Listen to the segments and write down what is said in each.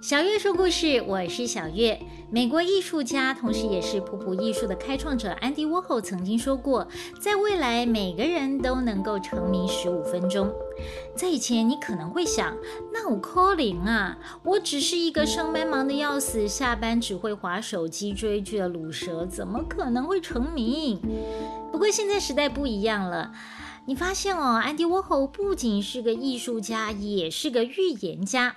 小月说故事，我是小月。美国艺术家，同时也是普普艺术的开创者安迪沃霍曾经说过，在未来每个人都能够成名十五分钟。在以前，你可能会想，那我可怜啊，我只是一个上班忙得要死，下班只会划手机追剧的卤蛇，怎么可能会成名？不过现在时代不一样了，你发现哦，安迪沃霍不仅是个艺术家，也是个预言家。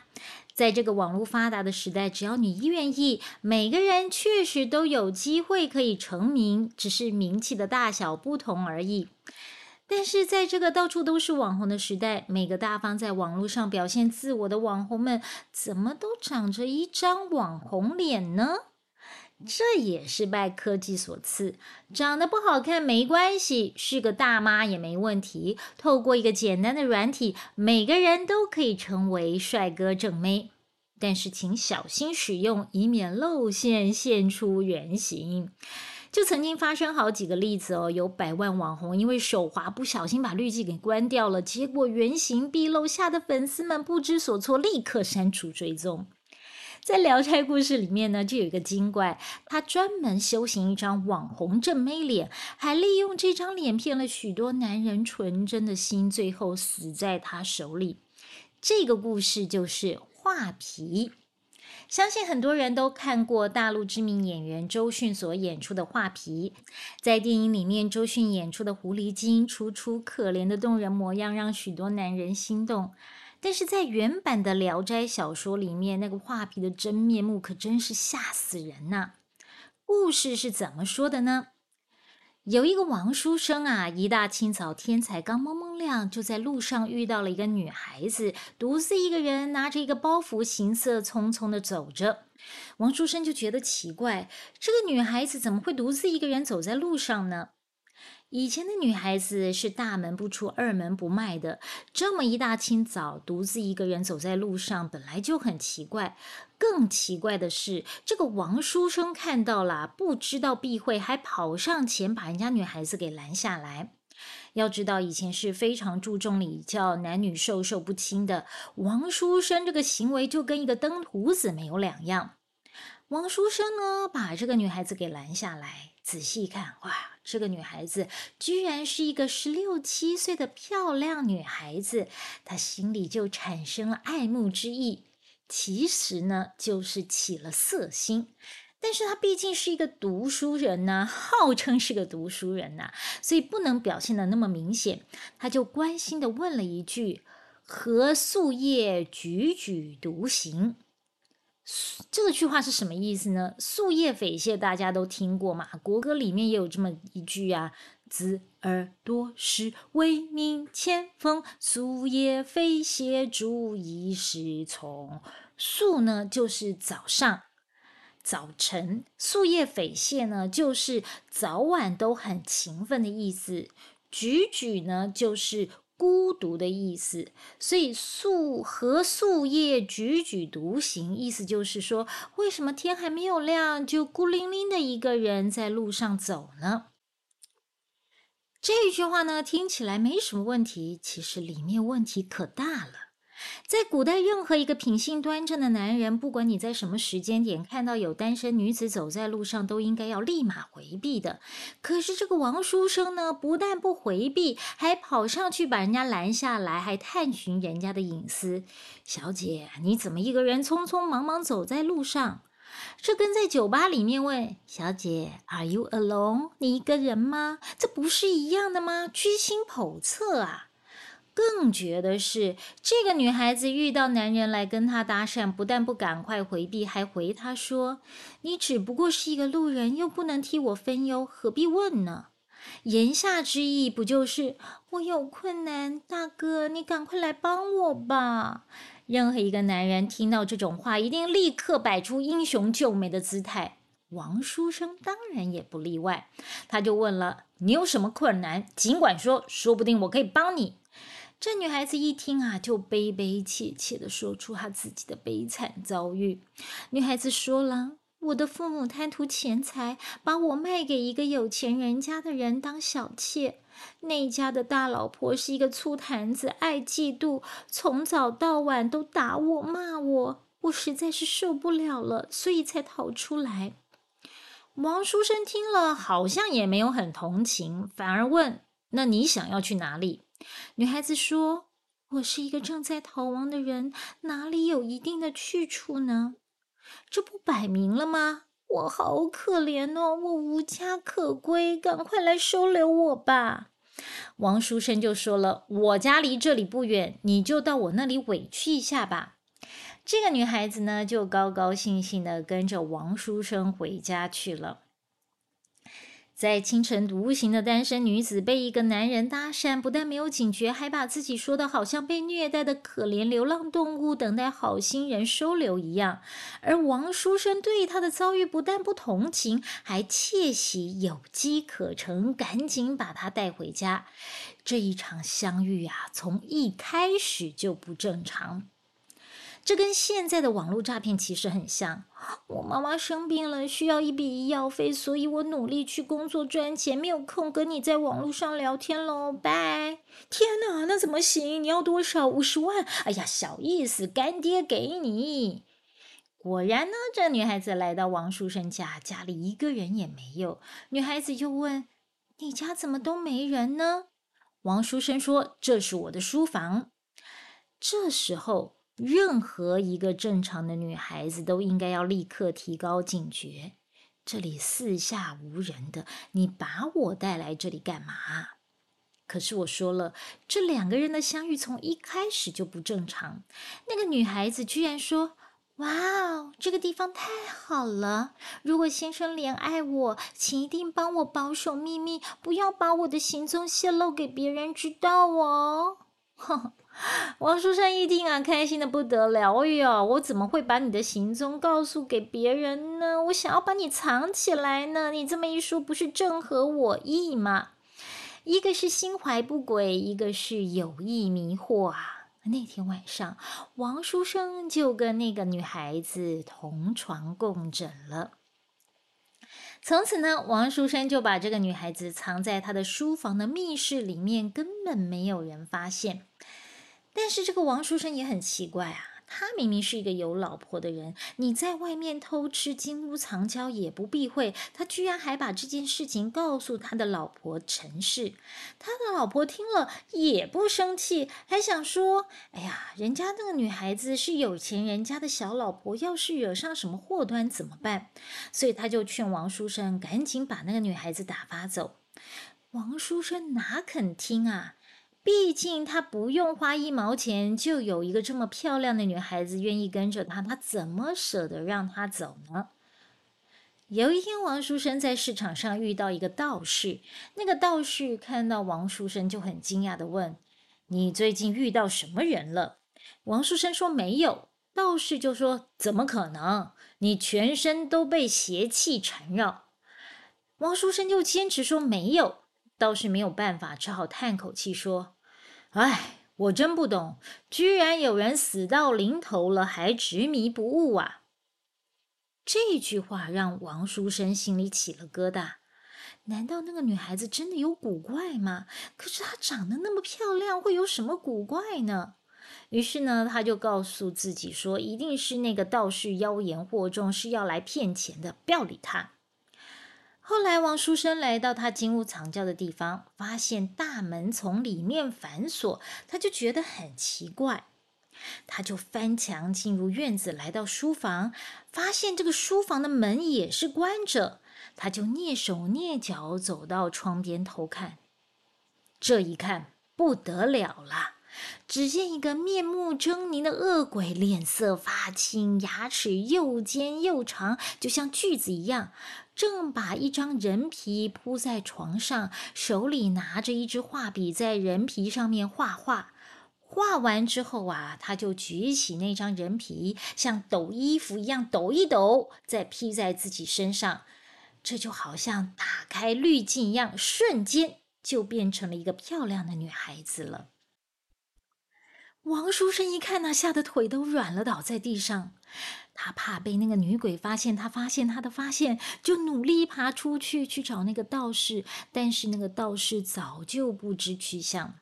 在这个网络发达的时代，只要你愿意，每个人确实都有机会可以成名，只是名气的大小不同而已。但是在这个到处都是网红的时代，每个大方在网络上表现自我的网红们，怎么都长着一张网红脸呢？这也是拜科技所赐，长得不好看没关系，是个大妈也没问题。透过一个简单的软体，每个人都可以成为帅哥正妹。但是请小心使用，以免露馅现出原形。就曾经发生好几个例子哦，有百万网红因为手滑不小心把滤镜给关掉了，结果原形毕露，吓得粉丝们不知所措，立刻删除追踪。在《聊斋故事》里面呢，就有一个精怪，他专门修行一张网红正妹脸，还利用这张脸骗了许多男人纯真的心，最后死在他手里。这个故事就是画皮。相信很多人都看过大陆知名演员周迅所演出的《画皮》。在电影里面，周迅演出的狐狸精楚楚可怜的动人模样，让许多男人心动。但是在原版的《聊斋》小说里面，那个画皮的真面目可真是吓死人呐！故事是怎么说的呢？有一个王书生啊，一大清早天才刚蒙蒙亮，就在路上遇到了一个女孩子，独自一个人拿着一个包袱，行色匆匆的走着。王书生就觉得奇怪，这个女孩子怎么会独自一个人走在路上呢？以前的女孩子是大门不出二门不迈的，这么一大清早独自一个人走在路上，本来就很奇怪。更奇怪的是，这个王书生看到了，不知道避讳，还跑上前把人家女孩子给拦下来。要知道，以前是非常注重礼教，男女授受不亲的。王书生这个行为就跟一个登徒子没有两样。王书生呢，把这个女孩子给拦下来，仔细看，哇！这个女孩子居然是一个十六七岁的漂亮女孩子，他心里就产生了爱慕之意。其实呢，就是起了色心。但是他毕竟是一个读书人呐，号称是个读书人呐，所以不能表现的那么明显。他就关心的问了一句：“何素叶踽踽独行？”这个句话是什么意思呢？树叶匪懈，大家都听过嘛？国歌里面也有这么一句啊：“子耳朵是为民千锋，树叶匪懈注意时从。”树呢，就是早上、早晨；树叶匪懈呢，就是早晚都很勤奋的意思。举举呢，就是。孤独的意思，所以树和树叶踽踽独行，意思就是说，为什么天还没有亮，就孤零零的一个人在路上走呢？这句话呢，听起来没什么问题，其实里面问题可大了。在古代，任何一个品性端正的男人，不管你在什么时间点看到有单身女子走在路上，都应该要立马回避的。可是这个王书生呢，不但不回避，还跑上去把人家拦下来，还探寻人家的隐私。小姐，你怎么一个人匆匆忙忙走在路上？这跟在酒吧里面问小姐，Are you alone？你一个人吗？这不是一样的吗？居心叵测啊！更绝的是，这个女孩子遇到男人来跟她搭讪，不但不赶快回避，还回他说：“你只不过是一个路人，又不能替我分忧，何必问呢？”言下之意不就是我有困难，大哥，你赶快来帮我吧？任何一个男人听到这种话，一定立刻摆出英雄救美的姿态。王书生当然也不例外，他就问了：“你有什么困难？尽管说，说不定我可以帮你。”这女孩子一听啊，就悲悲切切的说出她自己的悲惨遭遇。女孩子说了：“我的父母贪图钱财，把我卖给一个有钱人家的人当小妾。那家的大老婆是一个醋坛子，爱嫉妒，从早到晚都打我骂我。我实在是受不了了，所以才逃出来。”王书生听了，好像也没有很同情，反而问：“那你想要去哪里？”女孩子说：“我是一个正在逃亡的人，哪里有一定的去处呢？这不摆明了吗？我好可怜哦，我无家可归，赶快来收留我吧。”王书生就说了：“我家离这里不远，你就到我那里委屈一下吧。”这个女孩子呢，就高高兴兴的跟着王书生回家去了。在清晨独行的单身女子被一个男人搭讪，不但没有警觉，还把自己说的好像被虐待的可怜流浪动物，等待好心人收留一样。而王书生对她的遭遇不但不同情，还窃喜有机可乘，赶紧把她带回家。这一场相遇啊，从一开始就不正常。这跟现在的网络诈骗其实很像。我妈妈生病了，需要一笔医药费，所以我努力去工作赚钱，没有空跟你在网络上聊天喽。拜！天哪，那怎么行？你要多少？五十万？哎呀，小意思，干爹给你。果然呢，这女孩子来到王书生家，家里一个人也没有。女孩子又问：“你家怎么都没人呢？”王书生说：“这是我的书房。”这时候。任何一个正常的女孩子都应该要立刻提高警觉。这里四下无人的，你把我带来这里干嘛？可是我说了，这两个人的相遇从一开始就不正常。那个女孩子居然说：“哇哦，这个地方太好了！如果先生怜爱我，请一定帮我保守秘密，不要把我的行踪泄露给别人知道哦。”哼。王书生一听啊，开心的不得了。哎呀，我怎么会把你的行踪告诉给别人呢？我想要把你藏起来呢。你这么一说，不是正合我意吗？一个是心怀不轨，一个是有意迷惑啊。那天晚上，王书生就跟那个女孩子同床共枕了。从此呢，王书生就把这个女孩子藏在他的书房的密室里面，根本没有人发现。但是这个王书生也很奇怪啊，他明明是一个有老婆的人，你在外面偷吃、金屋藏娇也不避讳，他居然还把这件事情告诉他的老婆陈氏。他的老婆听了也不生气，还想说：“哎呀，人家那个女孩子是有钱人家的小老婆，要是惹上什么祸端怎么办？”所以他就劝王书生赶紧把那个女孩子打发走。王书生哪肯听啊？毕竟他不用花一毛钱，就有一个这么漂亮的女孩子愿意跟着他，他怎么舍得让她走呢？有一天，王书生在市场上遇到一个道士，那个道士看到王书生就很惊讶的问：“你最近遇到什么人了？”王书生说：“没有。”道士就说：“怎么可能？你全身都被邪气缠绕。”王书生就坚持说：“没有。”道士没有办法，只好叹口气说：“哎，我真不懂，居然有人死到临头了还执迷不悟啊！”这句话让王书生心里起了疙瘩。难道那个女孩子真的有古怪吗？可是她长得那么漂亮，会有什么古怪呢？于是呢，他就告诉自己说：“一定是那个道士妖言惑众，是要来骗钱的，不要理他。”后来，王书生来到他金屋藏娇的地方，发现大门从里面反锁，他就觉得很奇怪。他就翻墙进入院子，来到书房，发现这个书房的门也是关着。他就蹑手蹑脚走到窗边偷看。这一看不得了了，只见一个面目狰狞的恶鬼，脸色发青，牙齿又尖又长，就像锯子一样。正把一张人皮铺在床上，手里拿着一支画笔，在人皮上面画画。画完之后啊，他就举起那张人皮，像抖衣服一样抖一抖，再披在自己身上。这就好像打开滤镜一样，瞬间就变成了一个漂亮的女孩子了。王书生一看呢，吓得腿都软了，倒在地上。他怕被那个女鬼发现，他发现他的发现，就努力爬出去去找那个道士。但是那个道士早就不知去向。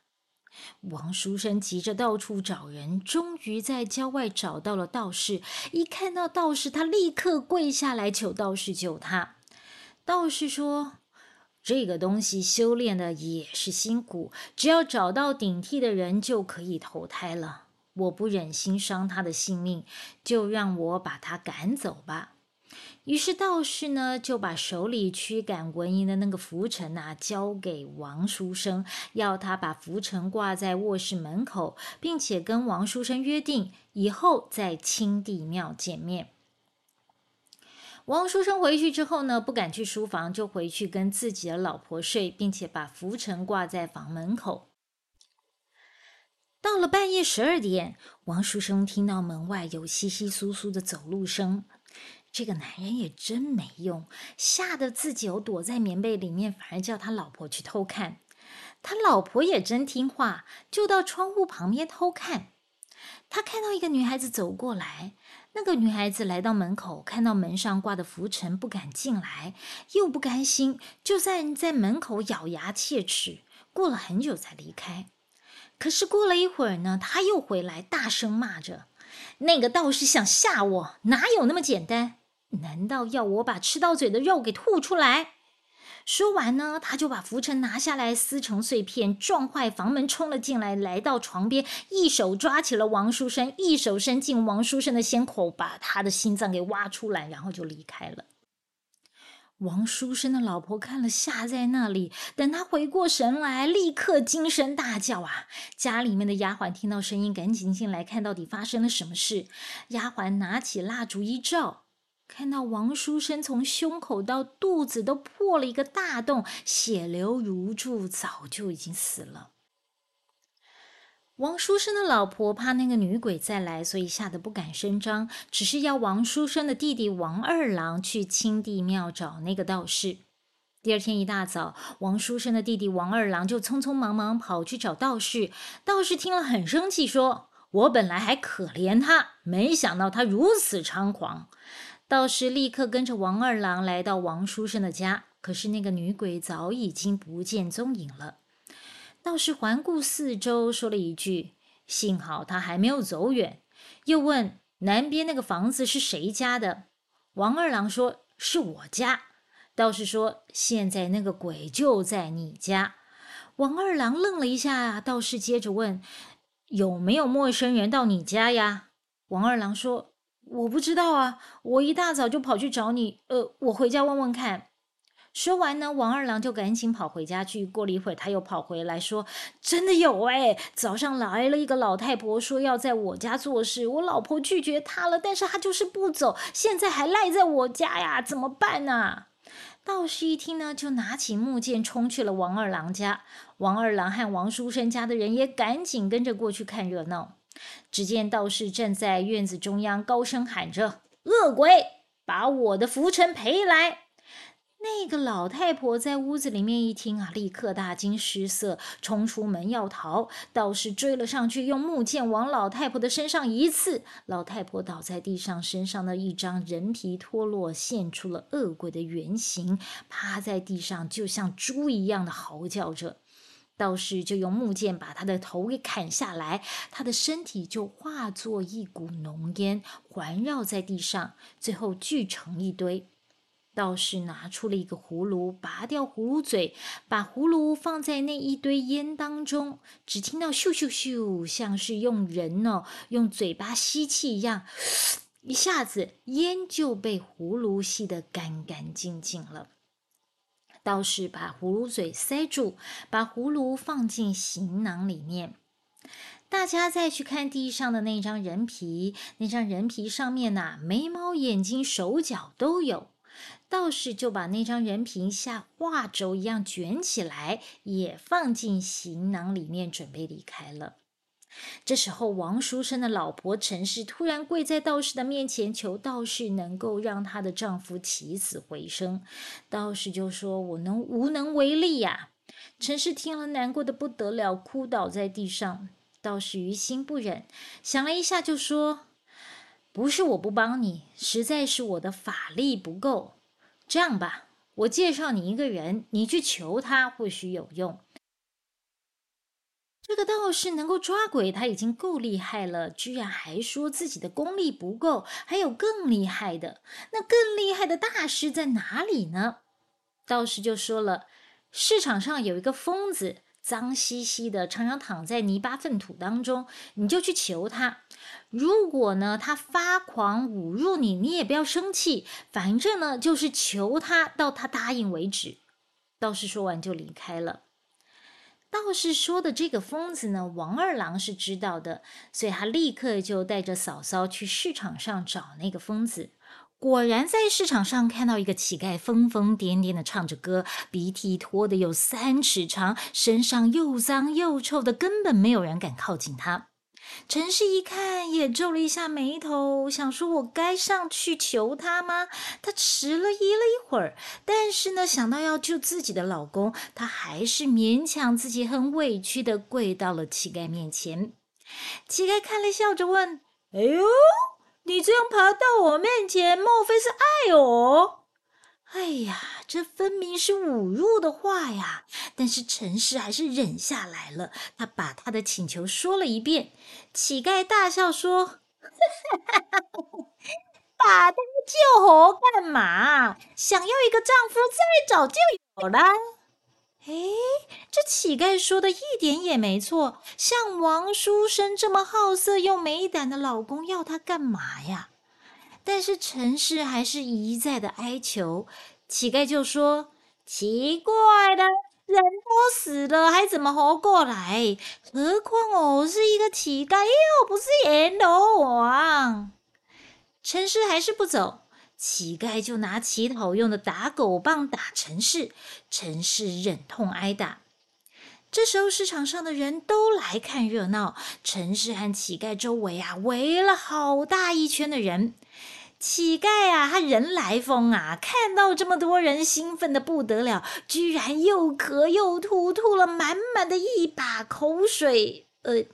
王书生急着到处找人，终于在郊外找到了道士。一看到道士，他立刻跪下来求道士救他。道士说：“这个东西修炼的也是辛苦，只要找到顶替的人，就可以投胎了。我不忍心伤他的性命，就让我把他赶走吧。”于是道士呢，就把手里驱赶蚊蝇的那个拂尘啊，交给王书生，要他把拂尘挂在卧室门口，并且跟王书生约定，以后在清帝庙见面。王书生回去之后呢，不敢去书房，就回去跟自己的老婆睡，并且把拂尘挂在房门口。到了半夜十二点，王书生听到门外有窸窸窣窣的走路声。这个男人也真没用，吓得自己躲在棉被里面，反而叫他老婆去偷看。他老婆也真听话，就到窗户旁边偷看。他看到一个女孩子走过来，那个女孩子来到门口，看到门上挂的浮尘，不敢进来，又不甘心，就在在门口咬牙切齿，过了很久才离开。可是过了一会儿呢，他又回来，大声骂着：“那个道士想吓我，哪有那么简单？”难道要我把吃到嘴的肉给吐出来？说完呢，他就把浮尘拿下来，撕成碎片，撞坏房门，冲了进来，来到床边，一手抓起了王书生，一手伸进王书生的心口，把他的心脏给挖出来，然后就离开了。王书生的老婆看了，吓在那里。等他回过神来，立刻惊声大叫啊！家里面的丫鬟听到声音，赶紧进来看到底发生了什么事。丫鬟拿起蜡烛一照。看到王书生从胸口到肚子都破了一个大洞，血流如注，早就已经死了。王书生的老婆怕那个女鬼再来，所以吓得不敢声张，只是要王书生的弟弟王二郎去清帝庙找那个道士。第二天一大早，王书生的弟弟王二郎就匆匆忙忙跑去找道士。道士听了很生气，说：“我本来还可怜他，没想到他如此猖狂。”道士立刻跟着王二郎来到王书生的家，可是那个女鬼早已经不见踪影了。道士环顾四周，说了一句：“幸好他还没有走远。”又问：“南边那个房子是谁家的？”王二郎说：“是我家。”道士说：“现在那个鬼就在你家。”王二郎愣了一下，道士接着问：“有没有陌生人到你家呀？”王二郎说。我不知道啊，我一大早就跑去找你。呃，我回家问问看。说完呢，王二郎就赶紧跑回家去。过了一会儿，他又跑回来，说：“真的有哎，早上来了一个老太婆，说要在我家做事，我老婆拒绝她了，但是她就是不走，现在还赖在我家呀，怎么办呢？”道士一听呢，就拿起木剑冲去了王二郎家。王二郎和王书生家的人也赶紧跟着过去看热闹。只见道士正在院子中央高声喊着：“恶鬼，把我的浮尘赔来！”那个老太婆在屋子里面一听啊，立刻大惊失色，冲出门要逃。道士追了上去，用木剑往老太婆的身上一刺，老太婆倒在地上，身上的一张人皮脱落，现出了恶鬼的原形，趴在地上，就像猪一样的嚎叫着。道士就用木剑把他的头给砍下来，他的身体就化作一股浓烟，环绕在地上，最后聚成一堆。道士拿出了一个葫芦，拔掉葫芦嘴，把葫芦放在那一堆烟当中，只听到咻咻咻，像是用人哦用嘴巴吸气一样，一下子烟就被葫芦吸得干干净净了。道士把葫芦嘴塞住，把葫芦放进行囊里面。大家再去看地上的那张人皮，那张人皮上面呐，眉毛、眼睛、手脚都有。道士就把那张人皮像画轴一样卷起来，也放进行囊里面，准备离开了。这时候，王书生的老婆陈氏突然跪在道士的面前，求道士能够让她的丈夫起死回生。道士就说：“我能无能为力呀。”陈氏听了，难过的不得了，哭倒在地上。道士于心不忍，想了一下，就说：“不是我不帮你，实在是我的法力不够。这样吧，我介绍你一个人，你去求他，或许有用。”这个道士能够抓鬼，他已经够厉害了，居然还说自己的功力不够，还有更厉害的。那更厉害的大师在哪里呢？道士就说了：市场上有一个疯子，脏兮兮的，常常躺在泥巴粪土当中，你就去求他。如果呢他发狂侮辱你，你也不要生气，反正呢就是求他到他答应为止。道士说完就离开了。道士说的这个疯子呢，王二郎是知道的，所以他立刻就带着嫂嫂去市场上找那个疯子。果然在市场上看到一个乞丐，疯疯癫癫的唱着歌，鼻涕拖得有三尺长，身上又脏又臭的，根本没有人敢靠近他。陈氏一看，也皱了一下眉头，想说：“我该上去求他吗？”他迟了疑了一会儿，但是呢，想到要救自己的老公，他还是勉强自己，很委屈的跪到了乞丐面前。乞丐看了，笑着问：“哎呦，你这样爬到我面前，莫非是爱我？”哎呀，这分明是侮辱的话呀！但是陈氏还是忍下来了。他把他的请求说了一遍。乞丐大笑说：“ 把他救活干嘛？想要一个丈夫，再找就有了。”哎，这乞丐说的一点也没错。像王书生这么好色又没胆的老公，要他干嘛呀？但是陈氏还是一再的哀求，乞丐就说：“奇怪的，人都死了，还怎么活过来？何况我是一个乞丐，又不是阎罗王。”陈氏还是不走，乞丐就拿乞讨用的打狗棒打陈氏，陈氏忍痛挨打。这时候市场上的人都来看热闹，陈氏和乞丐周围啊围了好大一圈的人。乞丐啊，他人来疯啊！看到这么多人，兴奋的不得了，居然又咳又吐，吐了满满的一把口水。呃，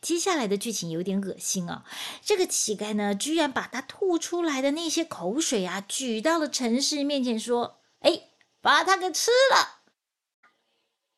接下来的剧情有点恶心啊！这个乞丐呢，居然把他吐出来的那些口水啊，举到了陈氏面前，说：“哎，把他给吃了。”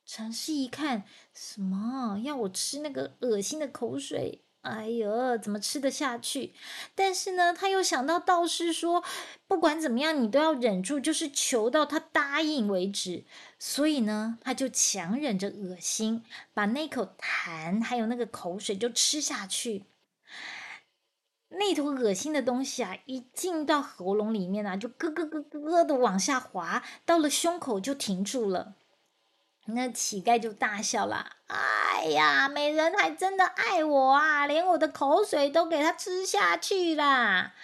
陈氏一看，什么要我吃那个恶心的口水？哎呦，怎么吃得下去？但是呢，他又想到道士说，不管怎么样，你都要忍住，就是求到他答应为止。所以呢，他就强忍着恶心，把那口痰还有那个口水就吃下去。那坨恶心的东西啊，一进到喉咙里面啊，就咯咯咯咯的往下滑，到了胸口就停住了。那乞丐就大笑了。哎呀，美人还真的爱我啊，连我的口水都给他吃下去啦！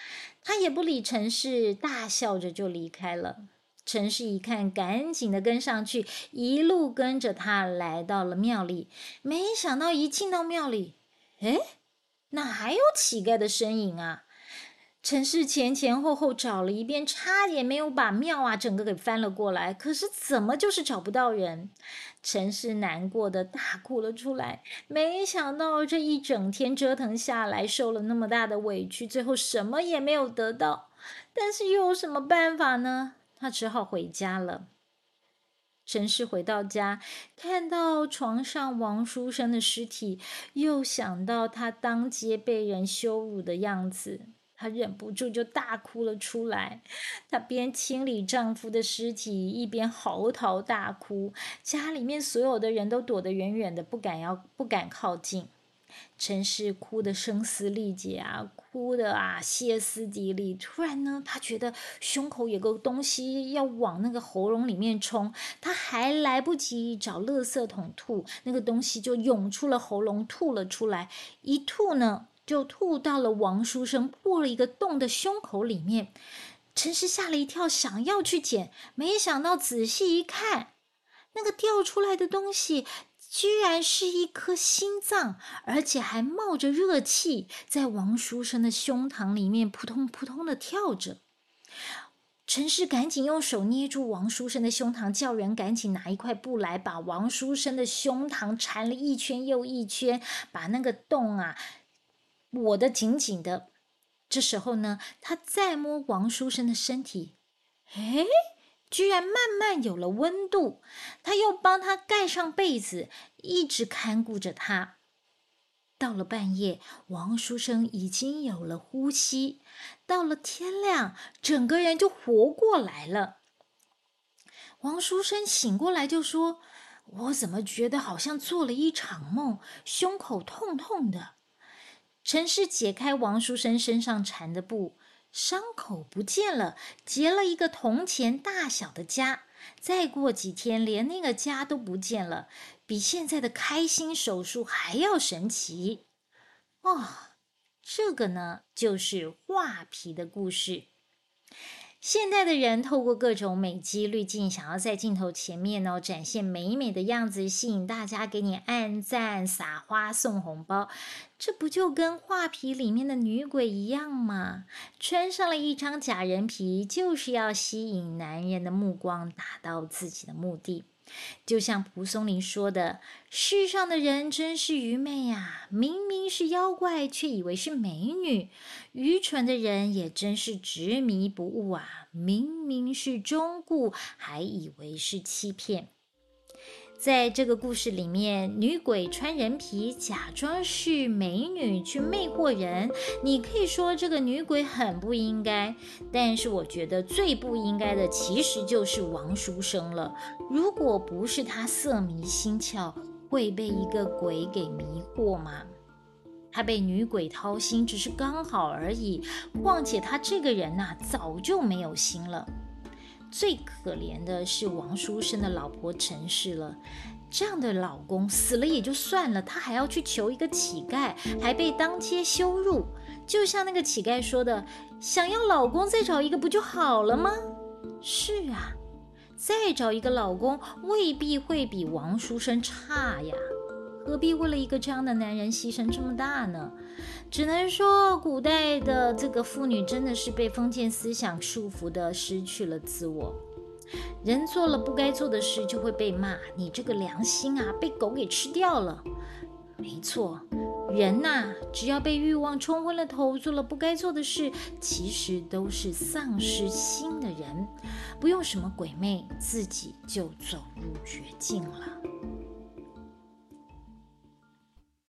他也不理陈氏，大笑着就离开了。陈氏一看，赶紧的跟上去，一路跟着他来到了庙里。没想到一进到庙里，哎，哪还有乞丐的身影啊？陈氏前前后后找了一遍，差点没有把庙啊整个给翻了过来。可是怎么就是找不到人？陈氏难过的大哭了出来。没想到这一整天折腾下来，受了那么大的委屈，最后什么也没有得到。但是又有什么办法呢？他只好回家了。陈氏回到家，看到床上王书生的尸体，又想到他当街被人羞辱的样子。她忍不住就大哭了出来，她边清理丈夫的尸体，一边嚎啕大哭。家里面所有的人都躲得远远的，不敢要，不敢靠近。陈氏哭得声嘶力竭啊，哭得啊歇斯底里。突然呢，她觉得胸口有个东西要往那个喉咙里面冲，她还来不及找垃圾桶吐，那个东西就涌出了喉咙，吐了出来。一吐呢。就吐到了王书生破了一个洞的胸口里面，陈氏吓了一跳，想要去捡，没想到仔细一看，那个掉出来的东西居然是一颗心脏，而且还冒着热气，在王书生的胸膛里面扑通扑通的跳着。陈氏赶紧用手捏住王书生的胸膛，叫人赶紧拿一块布来，把王书生的胸膛缠了一圈又一圈，把那个洞啊。裹得紧紧的。这时候呢，他再摸王书生的身体，哎，居然慢慢有了温度。他又帮他盖上被子，一直看顾着他。到了半夜，王书生已经有了呼吸。到了天亮，整个人就活过来了。王书生醒过来就说：“我怎么觉得好像做了一场梦，胸口痛痛的？”陈氏解开王书生身上缠的布，伤口不见了，结了一个铜钱大小的痂。再过几天，连那个痂都不见了，比现在的开心手术还要神奇哦！这个呢，就是画皮的故事。现代的人透过各种美肌滤镜，想要在镜头前面呢展现美美的样子，吸引大家给你按赞、撒花、送红包。这不就跟画皮里面的女鬼一样吗？穿上了一张假人皮，就是要吸引男人的目光，达到自己的目的。就像蒲松龄说的：“世上的人真是愚昧呀，明明是妖怪，却以为是美女；愚蠢的人也真是执迷不悟啊，明明是忠固，还以为是欺骗。”在这个故事里面，女鬼穿人皮，假装是美女去魅惑人。你可以说这个女鬼很不应该，但是我觉得最不应该的其实就是王书生了。如果不是他色迷心窍，会被一个鬼给迷惑吗？他被女鬼掏心只是刚好而已。况且他这个人呐，早就没有心了。最可怜的是王书生的老婆陈氏了，这样的老公死了也就算了，他还要去求一个乞丐，还被当街羞辱。就像那个乞丐说的：“想要老公再找一个不就好了吗？”是啊，再找一个老公未必会比王书生差呀。何必为了一个这样的男人牺牲这么大呢？只能说，古代的这个妇女真的是被封建思想束缚的，失去了自我。人做了不该做的事，就会被骂：“你这个良心啊，被狗给吃掉了。”没错，人呐，只要被欲望冲昏了头，做了不该做的事，其实都是丧失心的人，不用什么鬼魅，自己就走入绝境了。